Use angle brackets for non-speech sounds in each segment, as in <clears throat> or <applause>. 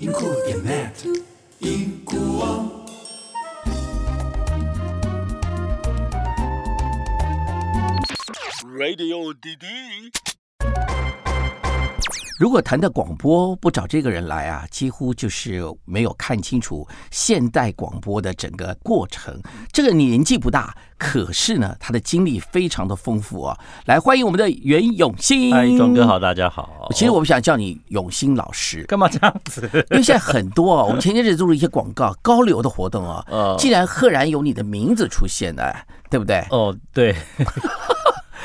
including that equal. Radio DD. 如果谈到广播，不找这个人来啊，几乎就是没有看清楚现代广播的整个过程。这个年纪不大，可是呢，他的经历非常的丰富啊。来，欢迎我们的袁永新。嗨，庄哥好，大家好。其实我们想叫你永新老师，干嘛这样子？因为现在很多啊，我们前些日子做了一些广告高流的活动啊，呃竟然赫然有你的名字出现了，对不对？哦，对，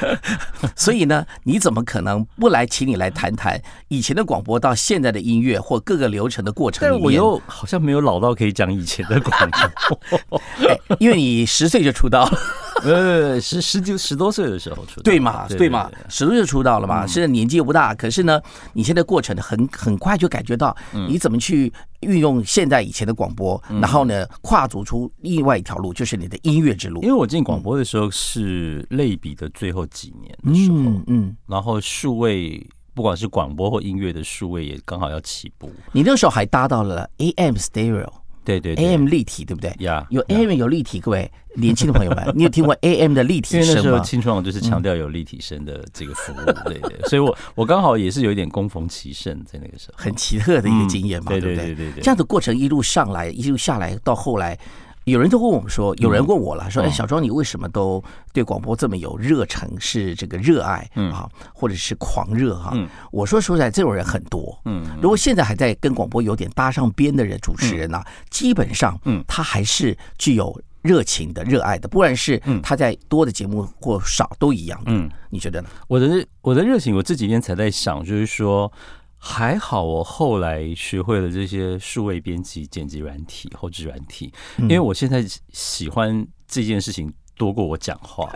<laughs> 所以呢，你怎么可能不来请你来谈谈以前的广播到现在的音乐或各个流程的过程里面？但我又好像没有老到可以讲以前的广播。<laughs> 哎，因为你十岁就出道了，<laughs> 呃，十十九十多岁的时候出道，对嘛？对嘛？十多岁就出道了嘛？现在年纪又不大，可是呢，你现在过程很很快就感觉到你怎么去运用现在以前的广播，然后呢，跨足出另外一条路，就是你的音乐之路因。为我进广播的时候是类比的最后几年的时候，嗯嗯，然后数位不管是广播或音乐的数位也刚好要起步，你那时候还搭到了 AM stereo。对对对 AM 立体对不对？呀有 AM 有立体，各位年轻的朋友们，<laughs> 你有听过 AM 的立因体为那时候声吗？青春网就是强调有立体声的这个服务，<laughs> 对对，所以我我刚好也是有一点攻逢其胜在那个时候，很奇特的一个经验嘛，<laughs> 嗯对不对？对对对对这样的过程一路上来，一路下来，到后来，有人都问我们说，有人问我了，说：“哎，嗯小庄，你为什么都对广播这么有热忱？是这个热爱嗯啊，或者是狂热哈嗯？”我说说实在，这种人很多。嗯，如果现在还在跟广播有点搭上边的人，主持人呢、基本上，嗯他还是具有热情的、热爱的，不管是嗯他在多的节目或少都一样的。嗯，你觉得呢？我的我的热情，我这几天才在想，就是说，还好我后来学会了这些数位编辑、剪辑软体、后置软体，因为我现在喜欢这件事情多过我讲话，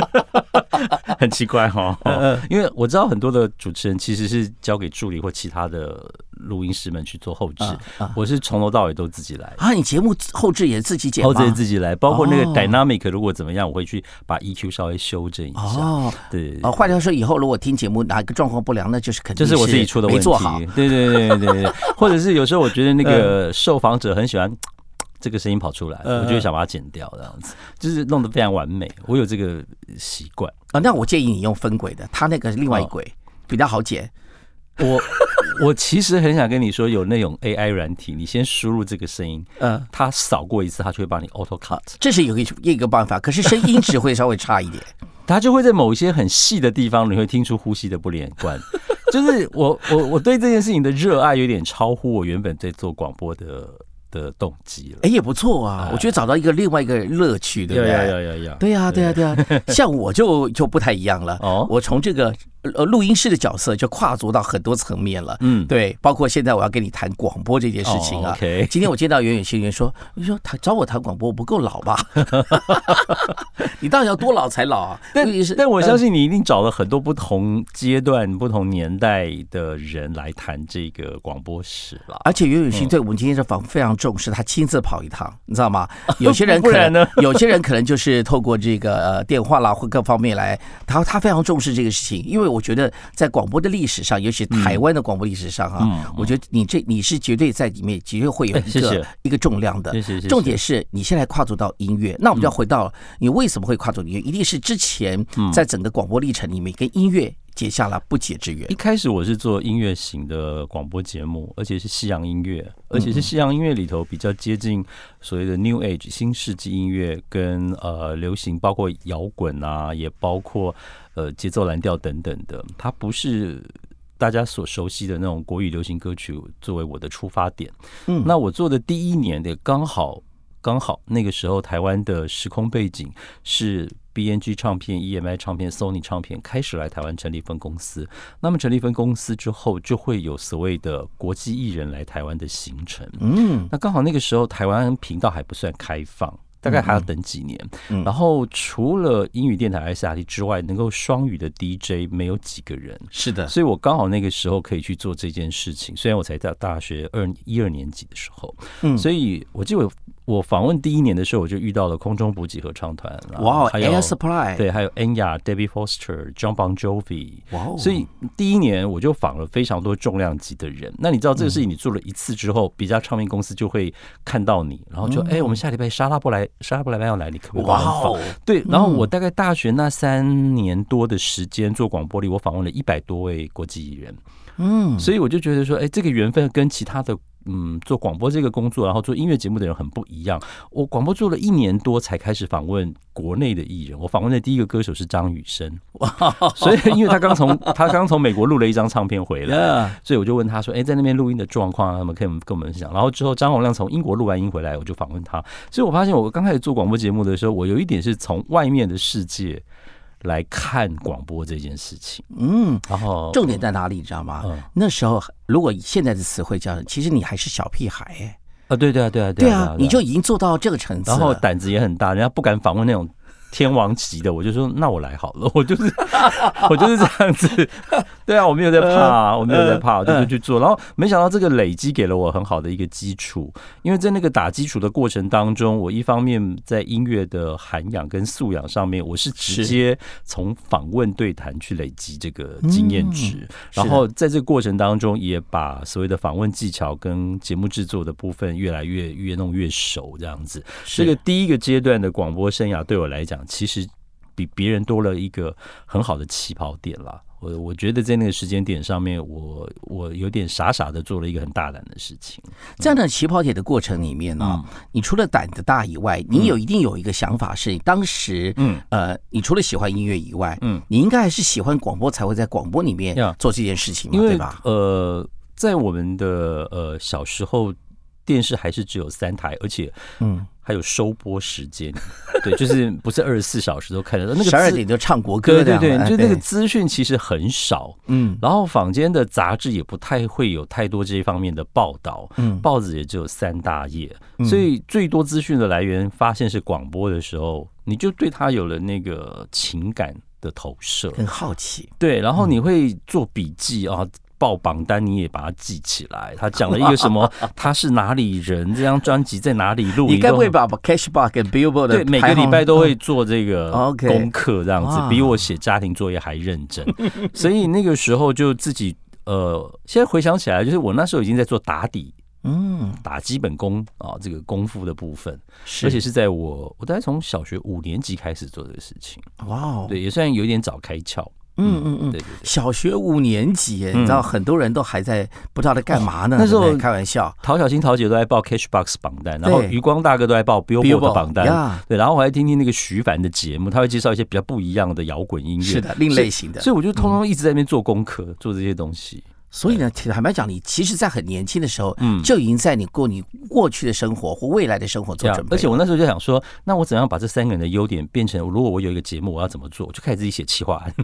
<laughs> 很奇怪哈、哦。因为我知道很多的主持人其实是交给助理或其他的录音师们去做后置，我是从头到尾都自己来。啊，你节目后置也自己剪吗？后置自己来，包括那个哦 dynamic 如果怎么样，我会去把 EQ 稍微修正一下。哦。对，哦，换句话说，以后如果听节目哪一个状况不良，那就是肯定这是我自己出的问题。没做好。对对对对对对，或者是有时候我觉得那个受访者很喜欢。这个声音跑出来，嗯我就会想把它剪掉，这样子就是弄得非常完美。我有这个习惯。啊，那我建议你用分轨的，它那个是另外一轨，比较好剪。我 <laughs> 我其实很想跟你说，有那种 AI 软体，你先输入这个声音，嗯，它扫过一次，它就会帮你 auto cut，这是有一个一个办法，可是声音只会稍微差一点。<laughs> 它就会在某一些很细的地方，你会听出呼吸的不连贯。<laughs> 就是我我我对这件事情的热爱有点超乎我原本在做广播的的动机了。哎，也不错啊，我觉得找到一个另外一个乐趣，对不对？要要要要，对呀、对呀、对呀、像我就就不太一样了。哦我从这个呃录音室的角色就跨足到很多层面了。嗯，对，包括现在我要跟你谈广播这件事情啊。今天我见到袁远新员说，你说他找我谈广播，我不够老吧？<laughs> 你到底要多老才老啊？但是但我相呃信你一定找了很多不同阶段、不同年代的人来谈这个广播史了。而且袁永新对我们今天这访非常重视，他亲自跑一趟，你知道吗？有些人 <laughs> 可不然呢能，有些人可能就是透过这个呃电话啦或各方面来，他他非常重视这个事情，因为我觉得在广播的历史上，尤其台湾的广播历史上哈、嗯我觉得你这你是绝对在里面绝对会有一个、<laughs> 一个重量的。重点是你现在跨足到音乐，那我们就要回到你为什么会跨足音乐，一定是之前嗯。在整个广播历程里面跟音乐结下了不解之缘一。开始我是做音乐型的广播节目，而且是西洋音乐，而嗯且是西洋音乐里头比较接近所谓的 New Age 新世纪音乐跟呃流行，包括摇滚啊，也包括呃节奏蓝调等等的。它不是大家所熟悉的那种国语流行歌曲作为我的出发点。嗯那我做的第一年的刚好刚好那个时候台湾的时空背景是 BNG 唱片、EMI 唱片、Sony 唱片开始来台湾成立分公司。那么成立分公司之后，就会有所谓的国际艺人来台湾的行程。嗯，那刚好那个时候台湾频道还不算开放。大概还要等几年，嗯然后除了英语电台 SRT 之外，能够双语的 DJ 没有几个人，是的，所以我刚好那个时候可以去做这件事情。虽然我才在大学二一二年级的时候，嗯所以我记得我我访问第一年的时候，我就遇到了空中补给合唱团，哇还有，Air Supply，，对，还有 Enya、Debbie Foster、John Bon Jovi，哇哦，所以第一年我就访了非常多重量级的人。那你知道这个事情你做了一次之后，比家唱片公司就会看到你，然后就哎、我们下礼拜莎拉布莱莎拉布莱班要来，你可不可以访？哦，对，然后我大概大学那三年多的时间做广播里，我访问了一百多位国际艺人，嗯，所以我就觉得说，哎，这个缘分跟其他的。嗯，做广播这个工作，然后做音乐节目的人很不一样。我广播做了一年多，才开始访问国内的艺人。我访问的第一个歌手是张雨生，所以因为他刚从 <laughs> 他刚从美国录了一张唱片回来所以我就问他说：“哎、在那边录音的状况啊，他们可以跟我们分享。”然后之后张洪亮从英国录完音回来，我就访问他。所以我发现我刚开始做广播节目的时候，我有一点是从外面的世界来看广播这件事情。嗯，然后重点在哪里，你知道吗？嗯那时候如果以现在的词汇叫，其实你还是小屁孩，哎，啊，对对啊，对啊，对啊，啊，你就已经做到这个层次，然后胆子也很大，人家不敢访问那种。天王级的，我就说那我来好了，我就是 <laughs> 我就是这样子，<laughs> 对啊，我没有在怕，我没有在怕，我就是去做。然后没想到这个累积给了我很好的一个基础，因为在那个打基础的过程当中，我一方面在音乐的涵养跟素养上面，我是直接从访问对谈去累积这个经验值，然后在这个过程当中，也把所谓的访问技巧跟节目制作的部分越来越越弄越熟，这样子。这个第一个阶段的广播生涯对我来讲，其实比别人多了一个很好的起跑点啦。我我觉得在那个时间点上面，我我有点傻傻的做了一个很大胆的事情。这样的起跑点的过程里面呢、你除了胆子大以外，你有一定有一个想法是，当时嗯呃，你除了喜欢音乐以外，嗯，你应该还是喜欢广播，才会在广播里面做这件事情嘛，对吧？呃，在我们的呃小时候，电视还是只有三台，而且嗯，还有收播时间，对，就是不是二十四小时都看得到。那个十二资点就唱国歌对对对，就那个资讯其实很少，嗯然后坊间的杂志也不太会有太多这一方面的报道，嗯报纸也只有三大页，所以最多资讯的来源发现是广播的时候，你就对它有了那个情感的投射，很好奇，对，然后你会做笔记啊。报榜单你也把它记起来，他讲了一个什么？<laughs> 他是哪里人？这张专辑在哪里录？你该不都会把 Cashbox 跟 Billboard 对，每个礼拜都会做这个功课，这样子比我写家庭作业还认真。<laughs> 所以那个时候就自己呃，现在回想起来，就是我那时候已经在做打底、嗯，打基本功啊，这个功夫的部分，而且是在我我大概从小学五年级开始做这个事情，哇哦，对，也算有点早开窍。嗯嗯嗯对对对。小学五年级耶，你知道很多人都还在不知道在干嘛呢。嗯那时候开玩笑陶小新、陶姐都在报 Cashbox 榜单，然后余光大哥都在报 Billboard 的榜单。呀，对，然后我还听听那个徐凡的节目，他会介绍一些比较不一样的摇滚音乐，是的，另类型的。所以我就通通一直在那边做功课，做这些东西。所以呢，坦白讲，你其实，在很年轻的时候，嗯就已经在你过你过去的生活或未来的生活做准备了。而且我那时候就想说，那我怎样把这三个人的优点变成，如果我有一个节目，我要怎么做？我就开始自己写企划案，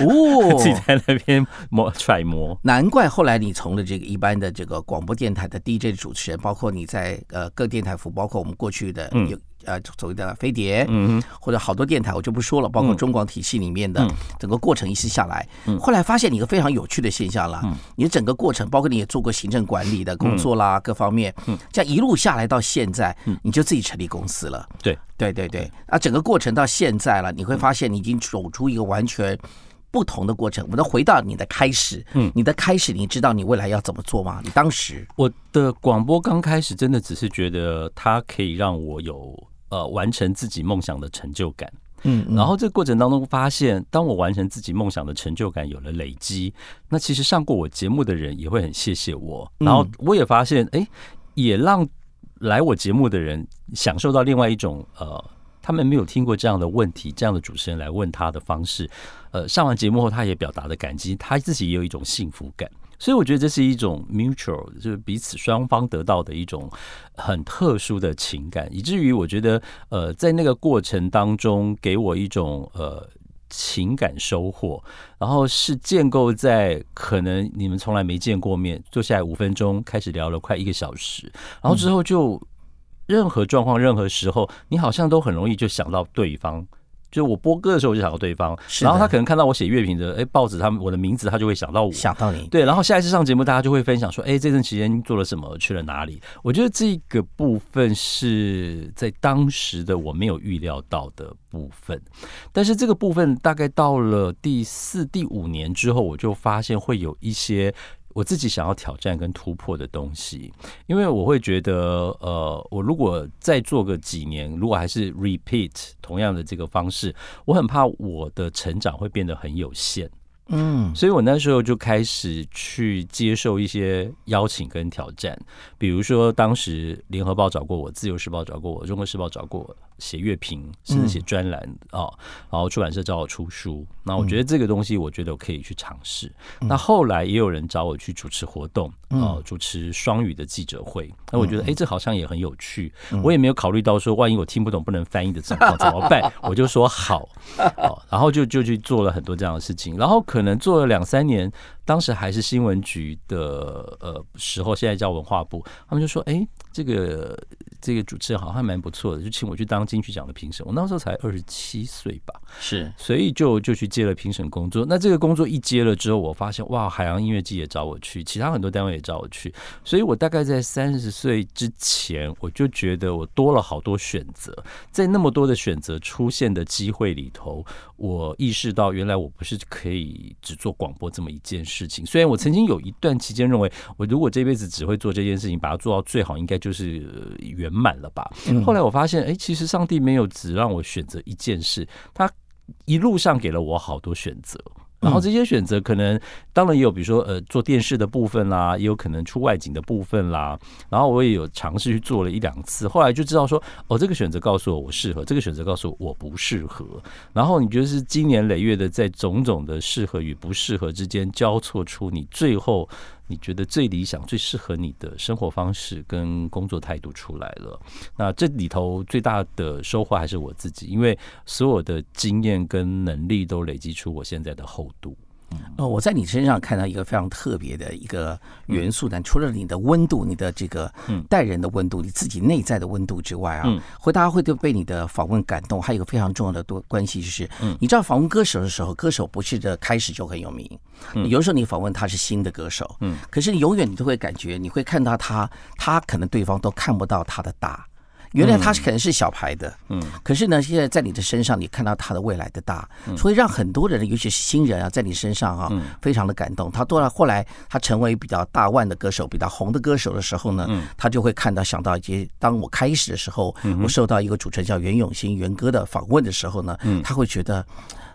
哦，<laughs> 自己在那边磨揣摩。难怪后来你从了这个一般的这个广播电台的 DJ 主持人，包括你在呃各电台服，包括我们过去的嗯有、呃所谓的飞碟，嗯哼，或者好多电台我就不说了，包括嗯。中广体系里面的嗯。整个过程一次下来，嗯。后来发现你一个非常有趣的现象了，嗯。你的整个过程，包括你也做过行政管理的工作啦，各方面，嗯。这样一路下来到现在，嗯。你就自己成立公司了。对。对对对，啊，整个过程到现在了，你会发现你已经走出一个完全。不同的过程，我们都回到你的开始，嗯。你的开始，你知道你未来要怎么做吗？你当时，我的广播刚开始真的只是觉得它可以让我有呃完成自己梦想的成就感。嗯然后这个过程当中发现，当我完成自己梦想的成就感有了累积，那其实上过我节目的人也会很谢谢我。嗯然后我也发现，哎，也让来我节目的人享受到另外一种呃。他们没有听过这样的问题，这样的主持人来问他的方式，呃，上完节目后他也表达了感激，他自己也有一种幸福感，所以我觉得这是一种 mutual，就是彼此双方得到的一种很特殊的情感，以至于我觉得，呃，在那个过程当中给我一种呃情感收获，然后是建构在可能你们从来没见过面，坐下来五分钟开始聊了快一个小时，然后之后就任何状况、任何时候，你好像都很容易就想到对方。就是我播歌的时候我就想到对方，然后他可能看到我写乐评的，哎，报纸他们我的名字，他就会想到我。想到你，对，然后下一次上节目，大家就会分享说，哎，这段期间做了什么，去了哪里？我觉得这个部分是在当时的我没有预料到的部分，但是这个部分大概到了第四、第五年之后，我就发现会有一些。我自己想要挑战跟突破的东西，因为我会觉得，呃，我如果再做个几年，如果还是 repeat 同样的这个方式，我很怕我的成长会变得很有限。嗯，所以我那时候就开始去接受一些邀请跟挑战，比如说当时联合报找过我，自由时报找过我，中国时报找过我写乐评，甚至写专栏啊、然后出版社找我出书。那我觉得这个东西，我觉得我可以去尝试。那后来也有人找我去主持活动，哦、主持双语的记者会。那我觉得，哎，这好像也很有趣。我也没有考虑到说，万一我听不懂不能翻译的状况 <laughs> 怎么办？我就说好，哦，然后就就去做了很多这样的事情，然后可能做了两三年，当时还是新闻局的呃时候，现在叫文化部，他们就说，哎，这个这个主持人好像还蛮不错的，就请我去当金曲奖的评审。我那时候才二十七岁吧，是所以就就去接了评审工作。那这个工作一接了之后，我发现哇，海洋音乐季也找我去，其他很多单位也找我去，所以我大概在三十岁之前，我就觉得我多了好多选择。在那么多的选择出现的机会里头，我意识到原来我不是可以只做广播这么一件事情。虽然我曾经有一段期间认为，我如果这辈子只会做这件事情，把它做到最好，应该就是呃圆满了吧。后来我发现，哎、其实上帝没有只让我选择一件事，他一路上给了我好多选择。然后这些选择可能当然也有，比如说呃做电视的部分啦，也有可能出外景的部分啦。然后我也有尝试去做了一两次，后来就知道说，哦，这个选择告诉我我适合，这个选择告诉我我不适合。然后你就是经年累月的在种种的适合与不适合之间交错出你最后你觉得最理想、最适合你的生活方式跟工作态度出来了。那这里头最大的收获还是我自己，因为所有的经验跟能力都累积出我现在的厚度。哦，我在你身上看到一个非常特别的一个元素呢，除了你的温度、你的这个待人的温度、你自己内在的温度之外啊嗯，会大家会对被你的访问感动。还有一个非常重要的多关系就是，你知道访问歌手的时候，歌手不是的开始就很有名，有的时候你访问他是新的歌手，嗯，可是你永远你都会感觉，你会看到他，他可能对方都看不到他的大。原来他是可能是小牌的，嗯，可是呢，现在在你的身上，你看到他的未来的大，所以让很多人，尤其是新人啊，在你身上啊，非常的感动。他多了，后来他成为比较大腕的歌手，比较红的歌手的时候呢，他就会看到想到一些。当我开始的时候，我受到一个主持人叫袁永新袁哥的访问的时候呢，他会觉得。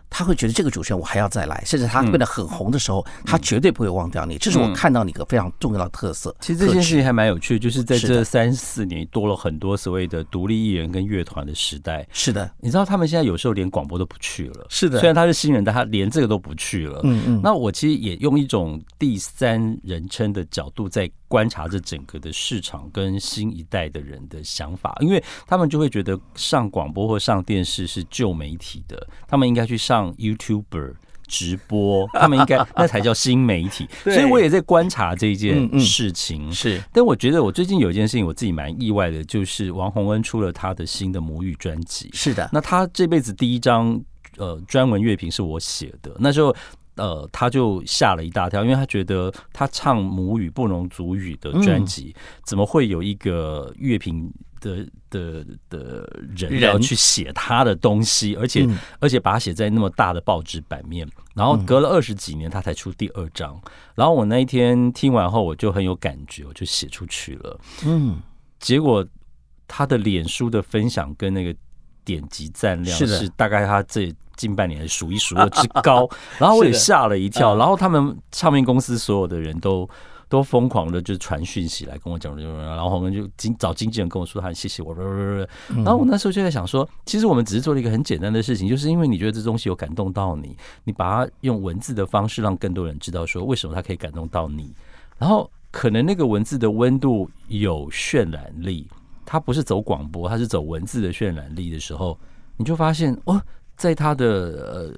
他会觉得这个主持人我还要再来，甚至他变得很红的时候，他绝对不会忘掉你。这是我看到你一个非常重要的特色。其实这件事情还蛮有趣，就是在这三四年多了很多所谓的独立艺人跟乐团的时代。是的，你知道他们现在有时候连广播都不去了，是的虽然他是新人，但他连这个都不去了。嗯嗯，那我其实也用一种第三人称的角度在观察这整个的市场跟新一代的人的想法，因为他们就会觉得上广播或上电视是旧媒体的，他们应该去上 YouTuber。直播，他们应该那才叫新媒体，<laughs> 所以我也在观察这一件嗯嗯事情。是但我觉得我最近有一件事情我自己蛮意外的，就是王洪恩出了他的新的母语专辑。是的，那他这辈子第一张呃专文乐评是我写的，那时候。呃，他就吓了一大跳，因为他觉得他唱母语不容族语的专辑，怎么会有一个乐评的的的人人。要去写他的东西，而且、嗯。而且把它写在那么大的报纸版面，然后隔了二十几年他才出第二章，然后我那一天听完后，我就很有感觉，我就写出去了。嗯，结果他的脸书的分享跟那个点击赞量是大概他这近半年数一数二之高，<laughs> 然后我也吓了一跳，嗯。然后他们唱片公司所有的人都。都疯狂的就传讯息来跟我讲，然后我们就经找经纪人跟我说他很谢谢我，然后我那时候就在想说，其实我们只是做了一个很简单的事情，就是因为你觉得这东西有感动到你，你把它用文字的方式让更多人知道说为什么它可以感动到你，然后可能那个文字的温度有渲染力，它不是走广播，它是走文字的渲染力的时候，你就发现哦，在他的呃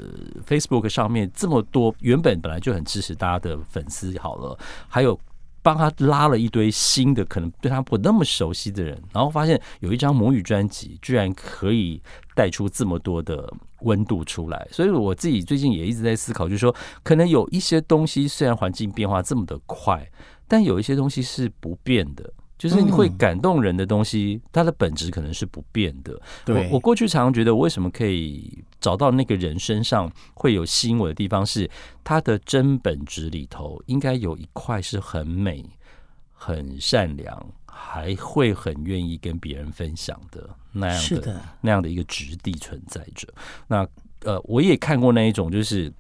Facebook 上面这么多原本本来就很支持大家的粉丝好了，还有。帮他拉了一堆新的，可能对他不那么熟悉的人，然后发现有一张母语专辑，居然可以带出这么多的温度出来。所以我自己最近也一直在思考，就是说，可能有一些东西虽然环境变化这么的快，但有一些东西是不变的。就是你会感动人的东西，它的本质可能是不变的。对我，我过去常常觉得，我为什么可以找到那个人身上会有吸引我的地方，是他的真本质里头应该有一块是很美、很善良，还会很愿意跟别人分享的那样的的那样的一个质地存在着。那呃，我也看过那一种，就是。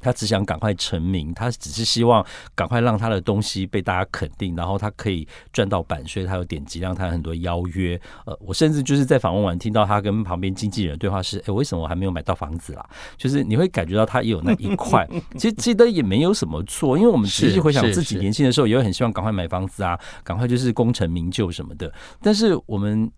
他只想赶快成名，他只是希望赶快让他的东西被大家肯定，然后他可以赚到版税，他有点击量，他有很多邀约。呃，我甚至就是在访问完听到他跟旁边经纪人对话是：哎、为什么我还没有买到房子啦？就是你会感觉到他也有那一块。其实记得也没有什么错，因为我们是其实回想自己年轻的时候，也会很希望赶快买房子啊，赶快就是功成名就什么的。但是我们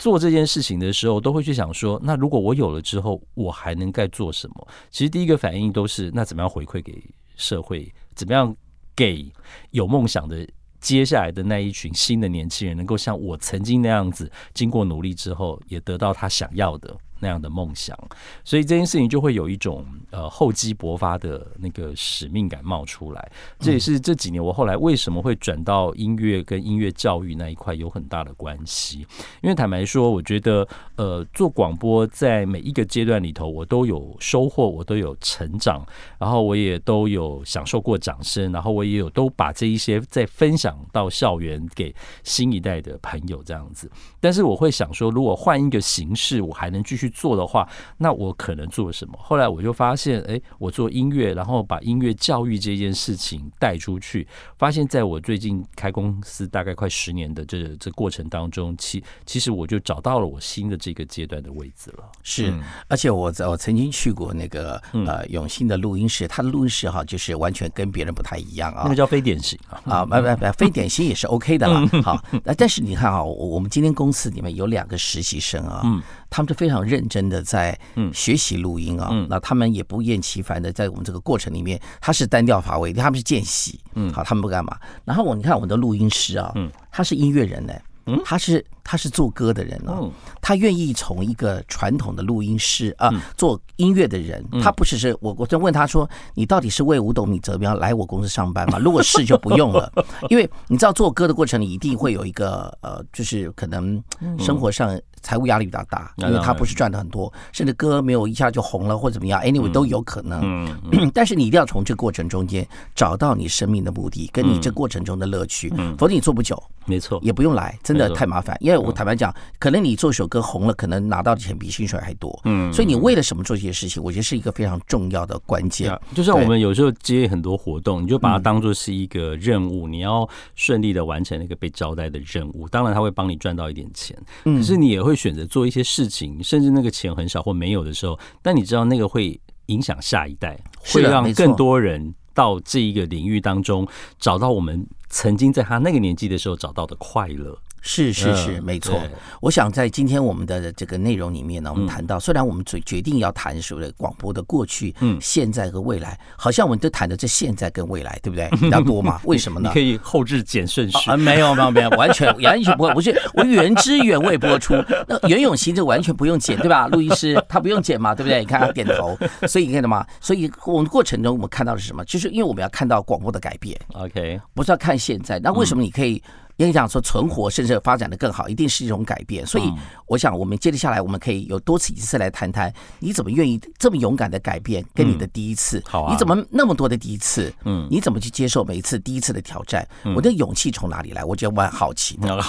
做这件事情的时候，都会去想说，那如果我有了之后，我还能再做什么？其实第一个反应都是，那怎么样回馈给社会？怎么样给有梦想的接下来的那一群新的年轻人，能够像我曾经那样子，经过努力之后，也得到他想要的那样的梦想？所以这件事情就会有一种呃厚积薄发的那个使命感冒出来。这也是这几年我后来为什么会转到音乐跟音乐教育那一块有很大的关系。因为坦白说，我觉得呃做广播在每一个阶段里头，我都有收获，我都有成长，然后我也都有享受过掌声，然后我也有都把这一些再分享到校园给新一代的朋友这样子。但是我会想说，如果换一个形式，我还能继续做的话，那我可能做什么？后来我就发现，哎，我做音乐，然后把音乐教育这件事情带出去，发现在我最近开公司大概快十年的这这过程当中，其其实我就找到了我新的这个阶段的位置了。是嗯，而且我在我曾经去过那个呃永兴的录音室，他的录音室哈，就是完全跟别人不太一样啊那个。叫非典型啊，啊，不不不，非典型也是 OK 的啦。好，那但是你看啊，我我们今天公司里面有两个实习生啊，嗯他们是非常认真的在嗯。学习录音啊，嗯。那他们也不厌其烦的在我们这个过程里面，他是单调乏味，他们是见习，嗯。好，他们不干嘛？然后我你看我们的录音师啊，嗯。他是音乐人呢、嗯？他是他是做歌的人哦，嗯。他愿意从一个传统的录音师啊、嗯。做音乐的人，他不只是我，我就问他说：“你到底是为五斗米折腰来我公司上班吗？” <laughs> 如果是就不用了，因为你知道做歌的过程里一定会有一个呃，就是可能生活上财务压力比较大，因为他不是赚的很多，甚至歌没有一下就红了或怎么样，anyway 都有可能。嗯嗯 <clears throat> 但是你一定要从这个过程中间找到你生命的目的，跟你这过程中的乐趣，否则你做不久。没错，也不用来，真的太麻烦。因为我坦白讲，可能你做首歌红了，可能拿到的钱比薪水还多。嗯所以你为了什么做这些事情，我觉得是一个非常重要的关键。就像我们有时候接很多活动，你就把它当做是一个任务，你要顺利的完成那个被招待的任务。当然，他会帮你赚到一点钱，可是你也会选择做一些事情，甚至那个钱很少或没有的时候，但你知道那个会影响下一代，会让更多人到这一个领域当中找到我们曾经在他那个年纪的时候找到的快乐。是是是，嗯没错。我想在今天我们的这个内容里面呢，我们谈到，虽然我们决决定要谈所谓的广播的过去、嗯现在和未来，好像我们都谈的这现在跟未来，对不对？<laughs> 比较多嘛？为什么呢你可？以后置减顺序啊，，没有没有没有，完全完全不会，不是我原汁原味播出。那袁咏欣就完全不用剪，对吧？录音师他不用剪嘛，对不对？你看他点头，所以你看到吗？所以我们过程中我们看到的是什么？就是因为我们要看到广播的改变，OK，不是要看现在。那为什么你可以？你要讲说存活，甚至发展的更好，一定是一种改变。所以，我想我们接着下来，我们可以有多次一次来谈谈，你怎么愿意这么勇敢的改变，跟你的第一次？好啊！你怎么那么多的第一次？嗯，你怎么去接受每一次第一次的挑战？我的勇气从哪里来？我觉得我好奇的。<laughs>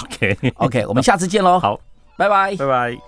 OK，OK，我们下次见喽。好，拜拜，拜拜。